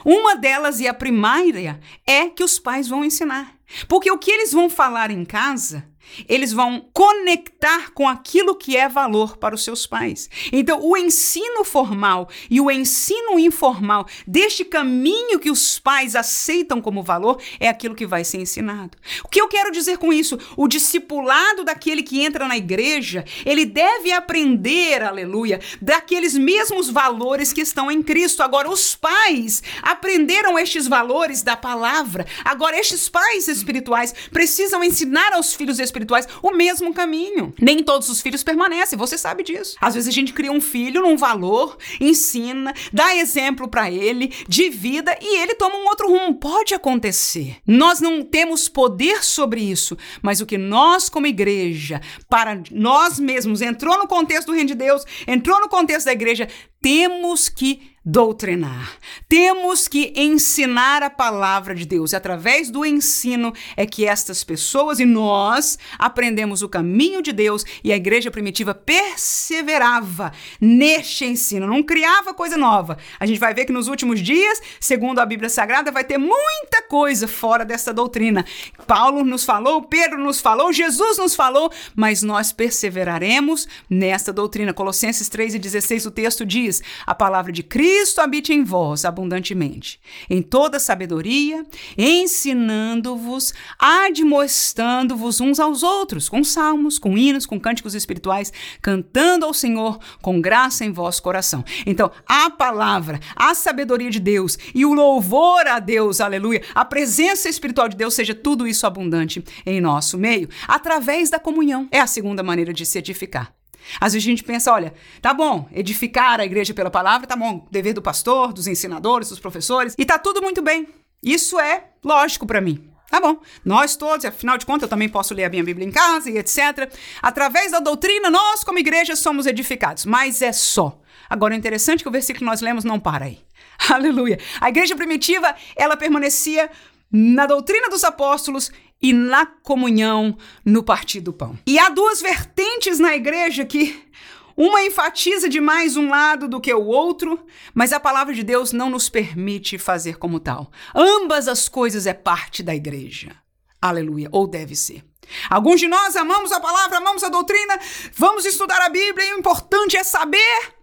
S1: Uma delas, e a primária, é que os pais vão ensinar. Porque o que eles vão falar em casa eles vão conectar com aquilo que é valor para os seus pais. Então, o ensino formal e o ensino informal deste caminho que os pais aceitam como valor é aquilo que vai ser ensinado. O que eu quero dizer com isso? O discipulado daquele que entra na igreja, ele deve aprender, aleluia, daqueles mesmos valores que estão em Cristo. Agora, os pais aprenderam estes valores da palavra. Agora, estes pais espirituais precisam ensinar aos filhos espirituais espirituais o mesmo caminho. Nem todos os filhos permanecem, você sabe disso. Às vezes a gente cria um filho num valor, ensina, dá exemplo para ele de vida e ele toma um outro rumo. Pode acontecer. Nós não temos poder sobre isso, mas o que nós como igreja, para nós mesmos, entrou no contexto do reino de Deus, entrou no contexto da igreja, temos que doutrinar. Temos que ensinar a palavra de Deus. E através do ensino é que estas pessoas e nós aprendemos o caminho de Deus e a igreja primitiva perseverava neste ensino, não criava coisa nova. A gente vai ver que nos últimos dias, segundo a Bíblia Sagrada, vai ter muita coisa fora dessa doutrina. Paulo nos falou, Pedro nos falou, Jesus nos falou, mas nós perseveraremos nesta doutrina. Colossenses 3 e 16 o texto diz: a palavra de Cristo Cristo habite em vós abundantemente, em toda sabedoria, ensinando-vos, admoestando-vos uns aos outros, com salmos, com hinos, com cânticos espirituais, cantando ao Senhor com graça em vosso coração. Então, a palavra, a sabedoria de Deus e o louvor a Deus, aleluia, a presença espiritual de Deus, seja tudo isso abundante em nosso meio, através da comunhão. É a segunda maneira de se edificar. Às vezes a gente pensa, olha, tá bom, edificar a igreja pela palavra, tá bom, dever do pastor, dos ensinadores, dos professores, e tá tudo muito bem. Isso é lógico para mim. Tá bom, nós todos, afinal de contas, eu também posso ler a minha Bíblia em casa e etc. Através da doutrina, nós, como igreja, somos edificados, mas é só. Agora, é interessante que o versículo que nós lemos não para aí. Aleluia. A igreja primitiva, ela permanecia na doutrina dos apóstolos e na comunhão no partir do pão. E há duas vertentes na igreja que uma enfatiza demais um lado do que o outro, mas a palavra de Deus não nos permite fazer como tal. Ambas as coisas é parte da igreja. Aleluia, ou deve ser. Alguns de nós amamos a palavra, amamos a doutrina, vamos estudar a Bíblia e o importante é saber.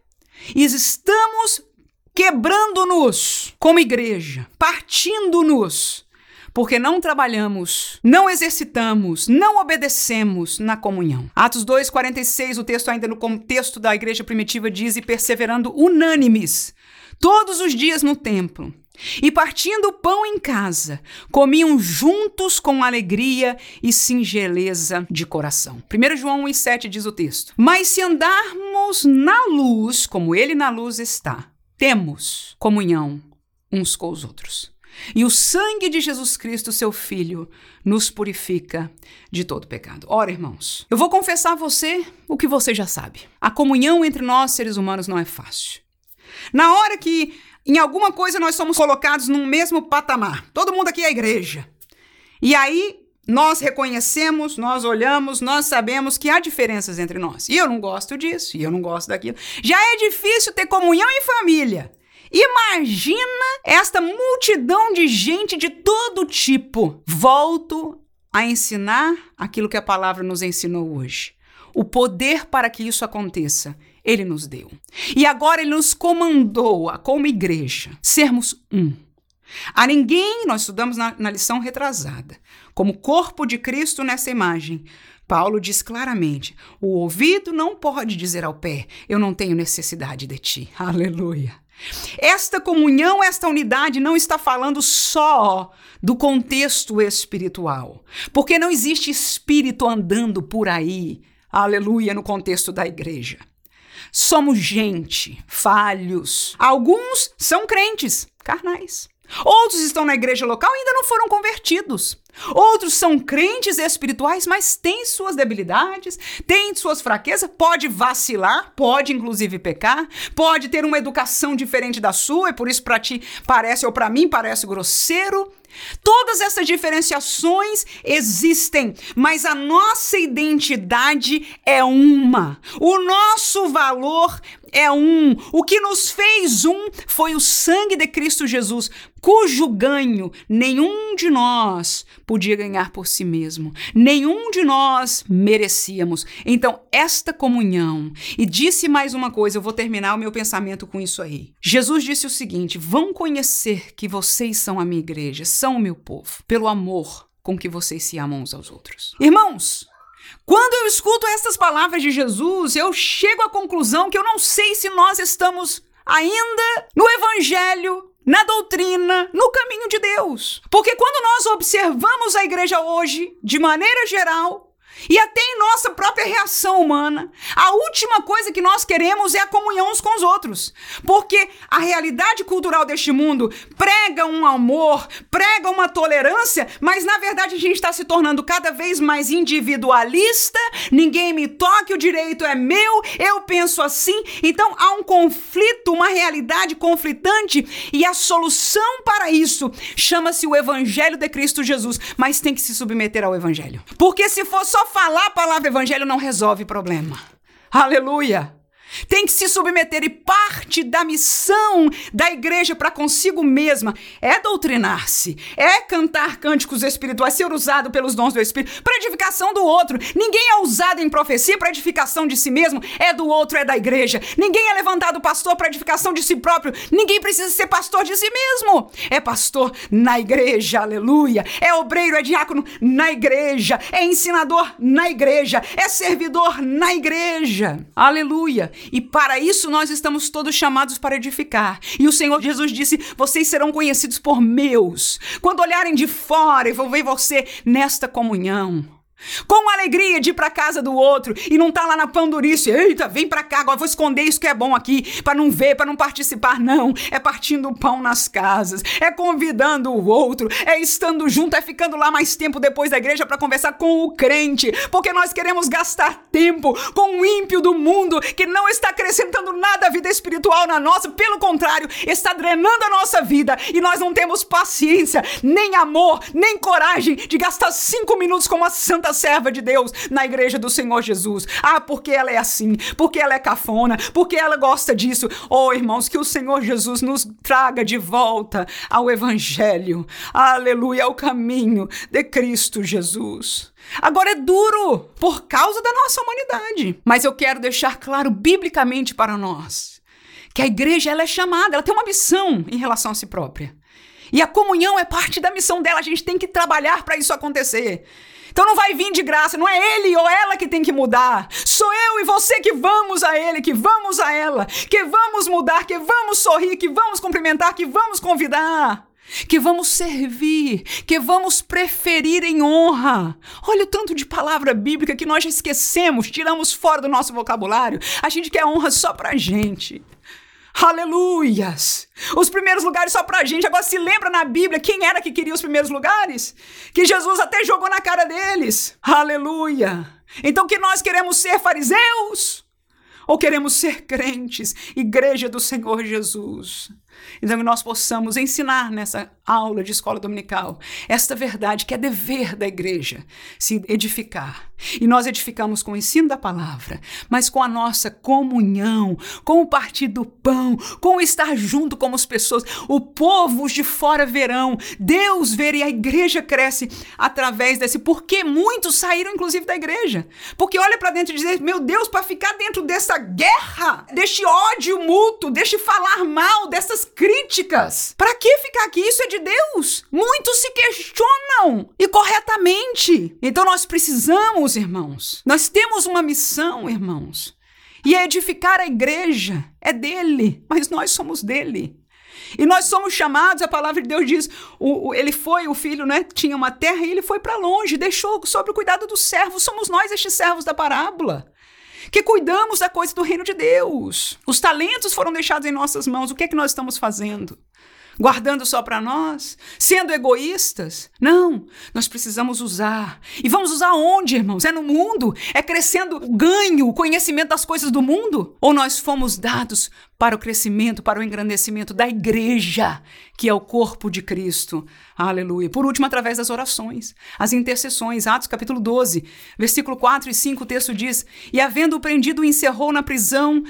S1: E estamos quebrando-nos como igreja, partindo-nos porque não trabalhamos, não exercitamos, não obedecemos na comunhão. Atos 2:46, o texto ainda no contexto da igreja primitiva diz e perseverando unânimes todos os dias no templo. E partindo o pão em casa, comiam juntos com alegria e singeleza de coração. 1 João 1,7 diz o texto: Mas se andarmos na luz, como ele na luz está, temos comunhão uns com os outros. E o sangue de Jesus Cristo, seu Filho, nos purifica de todo pecado. Ora, irmãos, eu vou confessar a você o que você já sabe. A comunhão entre nós, seres humanos, não é fácil. Na hora que em alguma coisa nós somos colocados num mesmo patamar, todo mundo aqui é igreja. E aí nós reconhecemos, nós olhamos, nós sabemos que há diferenças entre nós. E eu não gosto disso, e eu não gosto daquilo. Já é difícil ter comunhão em família. Imagina esta multidão de gente de todo tipo. Volto a ensinar aquilo que a palavra nos ensinou hoje. O poder para que isso aconteça, ele nos deu. E agora ele nos comandou, como igreja, sermos um. A ninguém, nós estudamos na, na lição retrasada, como corpo de Cristo nessa imagem, Paulo diz claramente: o ouvido não pode dizer ao pé, eu não tenho necessidade de ti. Aleluia. Esta comunhão, esta unidade não está falando só do contexto espiritual, porque não existe espírito andando por aí, aleluia, no contexto da igreja. Somos gente, falhos. Alguns são crentes, carnais. Outros estão na igreja local e ainda não foram convertidos. Outros são crentes espirituais, mas têm suas debilidades, têm suas fraquezas, pode vacilar, pode inclusive pecar, pode ter uma educação diferente da sua e por isso para ti parece ou para mim parece grosseiro. Todas essas diferenciações existem, mas a nossa identidade é uma. O nosso valor é um. O que nos fez um foi o sangue de Cristo Jesus, cujo ganho nenhum de nós podia ganhar por si mesmo, nenhum de nós merecíamos. Então, esta comunhão. E disse mais uma coisa, eu vou terminar o meu pensamento com isso aí. Jesus disse o seguinte: vão conhecer que vocês são a minha igreja, são o meu povo, pelo amor com que vocês se amam uns aos outros. Irmãos, quando eu escuto essas palavras de Jesus, eu chego à conclusão que eu não sei se nós estamos ainda no Evangelho, na doutrina, no caminho de Deus. Porque quando nós observamos a igreja hoje, de maneira geral, e até em nossa própria reação humana, a última coisa que nós queremos é a comunhão uns com os outros. Porque a realidade cultural deste mundo prega um amor, prega uma tolerância, mas na verdade a gente está se tornando cada vez mais individualista. Ninguém me toque, o direito é meu, eu penso assim. Então há um conflito, uma realidade conflitante, e a solução para isso chama-se o Evangelho de Cristo Jesus. Mas tem que se submeter ao Evangelho. Porque se for só falar a palavra evangelho não resolve problema. Aleluia! Tem que se submeter e parte da missão da igreja para consigo mesma é doutrinar-se, é cantar cânticos espirituais, ser usado pelos dons do Espírito para edificação do outro. Ninguém é usado em profecia para edificação de si mesmo, é do outro, é da igreja. Ninguém é levantado pastor para edificação de si próprio. Ninguém precisa ser pastor de si mesmo. É pastor na igreja, aleluia. É obreiro, é diácono na igreja, é ensinador na igreja, é servidor na igreja. Aleluia. E para isso nós estamos todos chamados para edificar. E o Senhor Jesus disse: Vocês serão conhecidos por meus. Quando olharem de fora e vão ver você nesta comunhão. Com alegria de ir para casa do outro e não tá lá na pandurice, eita, vem para cá, agora vou esconder isso que é bom aqui, para não ver, para não participar, não. É partindo o pão nas casas, é convidando o outro, é estando junto, é ficando lá mais tempo depois da igreja para conversar com o crente, porque nós queremos gastar tempo com o ímpio do mundo que não está acrescentando nada à vida espiritual na nossa, pelo contrário, está drenando a nossa vida e nós não temos paciência, nem amor, nem coragem de gastar cinco minutos com uma santa santa serva de Deus na igreja do Senhor Jesus. Ah, porque ela é assim, porque ela é cafona, porque ela gosta disso. Oh, irmãos, que o Senhor Jesus nos traga de volta ao Evangelho. Aleluia, ao caminho de Cristo Jesus. Agora é duro por causa da nossa humanidade, mas eu quero deixar claro biblicamente para nós que a igreja ela é chamada, ela tem uma missão em relação a si própria. E a comunhão é parte da missão dela, a gente tem que trabalhar para isso acontecer. Então não vai vir de graça, não é ele ou ela que tem que mudar. Sou eu e você que vamos a ele, que vamos a ela, que vamos mudar, que vamos sorrir, que vamos cumprimentar, que vamos convidar. Que vamos servir, que vamos preferir em honra. Olha o tanto de palavra bíblica que nós esquecemos, tiramos fora do nosso vocabulário. A gente quer honra só pra gente. Aleluias! Os primeiros lugares só pra gente. Agora se lembra na Bíblia quem era que queria os primeiros lugares? Que Jesus até jogou na cara deles. Aleluia! Então que nós queremos ser fariseus? Ou queremos ser crentes, igreja do Senhor Jesus? Então, que nós possamos ensinar nessa aula de escola dominical esta verdade que é dever da igreja se edificar. E nós edificamos com o ensino da palavra, mas com a nossa comunhão, com o partir do pão, com o estar junto como as pessoas. O povo de fora verão, Deus ver e a igreja cresce através desse. Porque muitos saíram, inclusive, da igreja. Porque olha para dentro e diz: Meu Deus, para ficar dentro dessa guerra, deste ódio mútuo, deste falar mal, dessas críticas. Para que ficar aqui? Isso é de Deus. Muitos se questionam e corretamente. Então nós precisamos, irmãos. Nós temos uma missão, irmãos. E é edificar a igreja é dele, mas nós somos dele. E nós somos chamados, a palavra de Deus diz, o, o, ele foi, o filho, né? Tinha uma terra e ele foi para longe, deixou sob o cuidado dos servos. Somos nós estes servos da parábola que cuidamos da coisa do reino de Deus. Os talentos foram deixados em nossas mãos. O que é que nós estamos fazendo? Guardando só para nós, sendo egoístas. Não, nós precisamos usar. E vamos usar onde, irmãos? É no mundo? É crescendo o ganho, o conhecimento das coisas do mundo? Ou nós fomos dados para o crescimento, para o engrandecimento da igreja, que é o corpo de Cristo? Aleluia. Por último, através das orações, as intercessões. Atos capítulo 12, versículo 4 e 5, o texto diz: E havendo o prendido, encerrou na prisão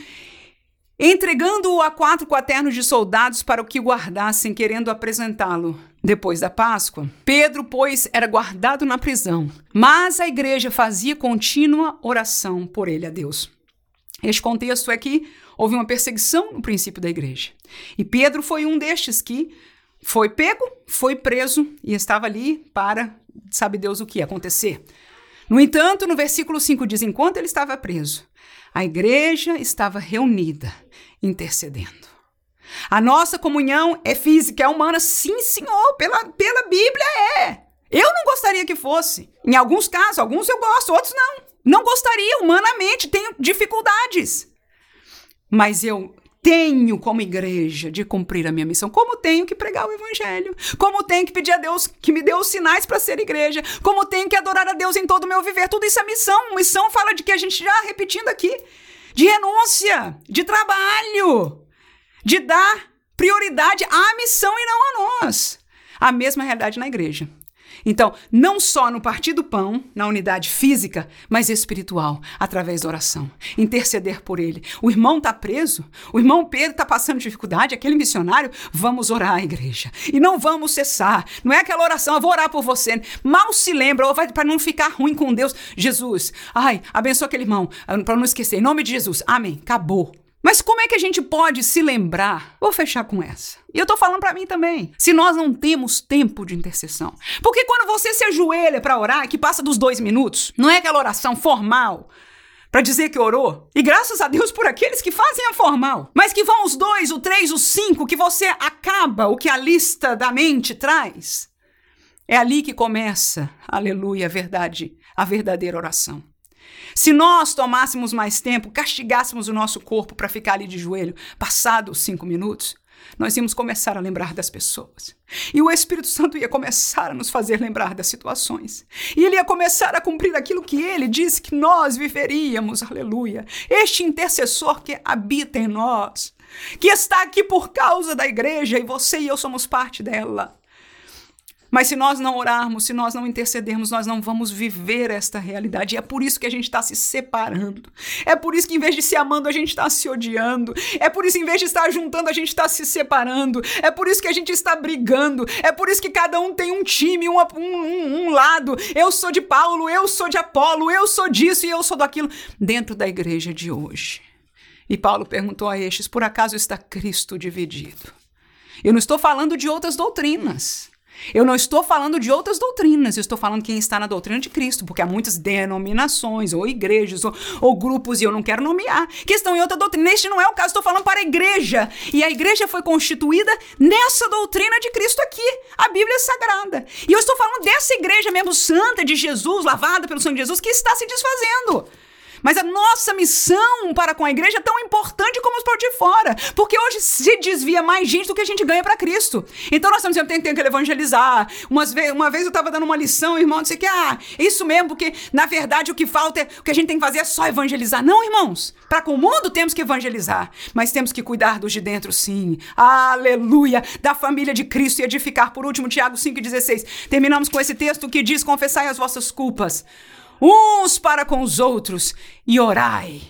S1: entregando-o a quatro quaternos de soldados para o que guardassem, querendo apresentá-lo. Depois da Páscoa, Pedro, pois, era guardado na prisão, mas a igreja fazia contínua oração por ele a Deus. Este contexto é que houve uma perseguição no princípio da igreja. E Pedro foi um destes que foi pego, foi preso e estava ali para, sabe Deus o que acontecer. No entanto, no versículo 5 diz: enquanto ele estava preso, a igreja estava reunida, intercedendo. A nossa comunhão é física, é humana, sim, senhor, pela, pela Bíblia é. Eu não gostaria que fosse. Em alguns casos, alguns eu gosto, outros não. Não gostaria, humanamente, tenho dificuldades. Mas eu tenho como igreja de cumprir a minha missão, como tenho que pregar o evangelho, como tenho que pedir a Deus que me dê os sinais para ser igreja, como tenho que adorar a Deus em todo o meu viver. Tudo isso é missão. Missão fala de que a gente já repetindo aqui, de renúncia, de trabalho, de dar prioridade à missão e não a nós. A mesma realidade na igreja. Então, não só no partir do pão, na unidade física, mas espiritual, através da oração. Interceder por ele. O irmão está preso, o irmão Pedro está passando dificuldade, aquele missionário, vamos orar, igreja. E não vamos cessar. Não é aquela oração, eu vou orar por você. Mal se lembra, para não ficar ruim com Deus. Jesus, ai, abençoa aquele irmão, para não esquecer. Em nome de Jesus. Amém. Acabou. Mas como é que a gente pode se lembrar? Vou fechar com essa. E eu tô falando para mim também. Se nós não temos tempo de intercessão. Porque quando você se ajoelha para orar, que passa dos dois minutos, não é aquela oração formal para dizer que orou. E graças a Deus por aqueles que fazem a formal. Mas que vão os dois, o três, o cinco, que você acaba o que a lista da mente traz. É ali que começa, aleluia, a verdade, a verdadeira oração. Se nós tomássemos mais tempo, castigássemos o nosso corpo para ficar ali de joelho, passados cinco minutos, nós íamos começar a lembrar das pessoas. E o Espírito Santo ia começar a nos fazer lembrar das situações. E ele ia começar a cumprir aquilo que ele disse que nós viveríamos. Aleluia. Este intercessor que habita em nós, que está aqui por causa da igreja e você e eu somos parte dela. Mas se nós não orarmos, se nós não intercedermos, nós não vamos viver esta realidade. E é por isso que a gente está se separando. É por isso que, em vez de se amando, a gente está se odiando. É por isso em vez de estar juntando, a gente está se separando. É por isso que a gente está brigando. É por isso que cada um tem um time, um, um, um lado. Eu sou de Paulo, eu sou de Apolo, eu sou disso e eu sou daquilo. Dentro da igreja de hoje. E Paulo perguntou a estes: por acaso está Cristo dividido? Eu não estou falando de outras doutrinas. Eu não estou falando de outras doutrinas, eu estou falando quem está na doutrina de Cristo, porque há muitas denominações, ou igrejas, ou, ou, grupos, e eu não quero nomear, que estão em outra doutrina. Este não é o caso, estou falando para a igreja. E a igreja foi constituída nessa doutrina de Cristo aqui, a Bíblia Sagrada. E eu estou falando dessa igreja mesmo santa de Jesus, lavada pelo sangue de Jesus, que está se desfazendo. Mas a nossa missão para com a igreja é tão importante como os por de fora. Porque hoje se desvia mais gente do que a gente ganha para Cristo. Então nós estamos sempre tentando que evangelizar. Umas ve uma vez eu estava dando uma lição, irmão, disse que, ah, isso mesmo, porque na verdade o que falta, é, o que a gente tem que fazer é só evangelizar. Não, irmãos. Para com o mundo temos que evangelizar. Mas temos que cuidar dos de dentro, sim. Aleluia. Da família de Cristo e edificar. Por último, Tiago 5,16. Terminamos com esse texto que diz: Confessai as vossas culpas uns para com os outros, e orai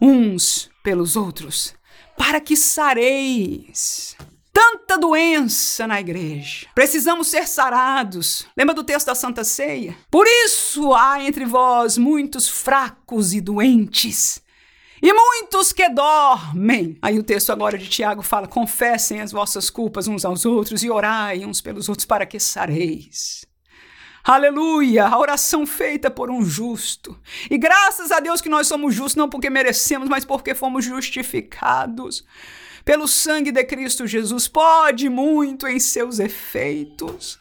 S1: uns pelos outros, para que sareis. Tanta doença na igreja. Precisamos ser sarados. Lembra do texto da Santa Ceia? Por isso há entre vós muitos fracos e doentes. E muitos que dormem. Aí o texto agora de Tiago fala: confessem as vossas culpas uns aos outros e orai uns pelos outros para que sareis. Aleluia! A oração feita por um justo. E graças a Deus que nós somos justos, não porque merecemos, mas porque fomos justificados. Pelo sangue de Cristo Jesus, pode muito em seus efeitos.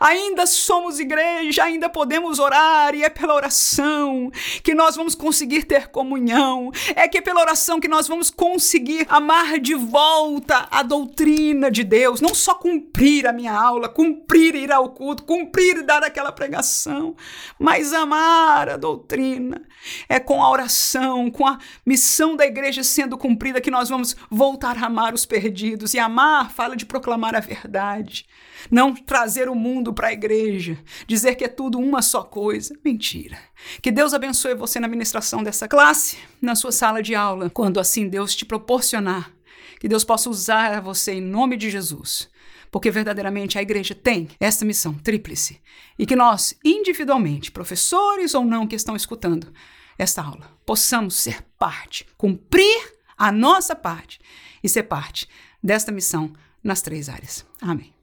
S1: Ainda somos igreja, ainda podemos orar, e é pela oração que nós vamos conseguir ter comunhão, é que é pela oração que nós vamos conseguir amar de volta a doutrina de Deus, não só cumprir a minha aula, cumprir ir ao culto, cumprir dar aquela pregação, mas amar a doutrina. É com a oração, com a missão da igreja sendo cumprida que nós vamos voltar a amar os perdidos. E amar fala de proclamar a verdade, não trazer o mundo para a igreja, dizer que é tudo uma só coisa. Mentira. Que Deus abençoe você na ministração dessa classe, na sua sala de aula, quando assim Deus te proporcionar. Que Deus possa usar você em nome de Jesus porque verdadeiramente a igreja tem essa missão tríplice e que nós, individualmente, professores ou não que estão escutando esta aula, possamos ser parte, cumprir a nossa parte e ser parte desta missão nas três áreas. Amém.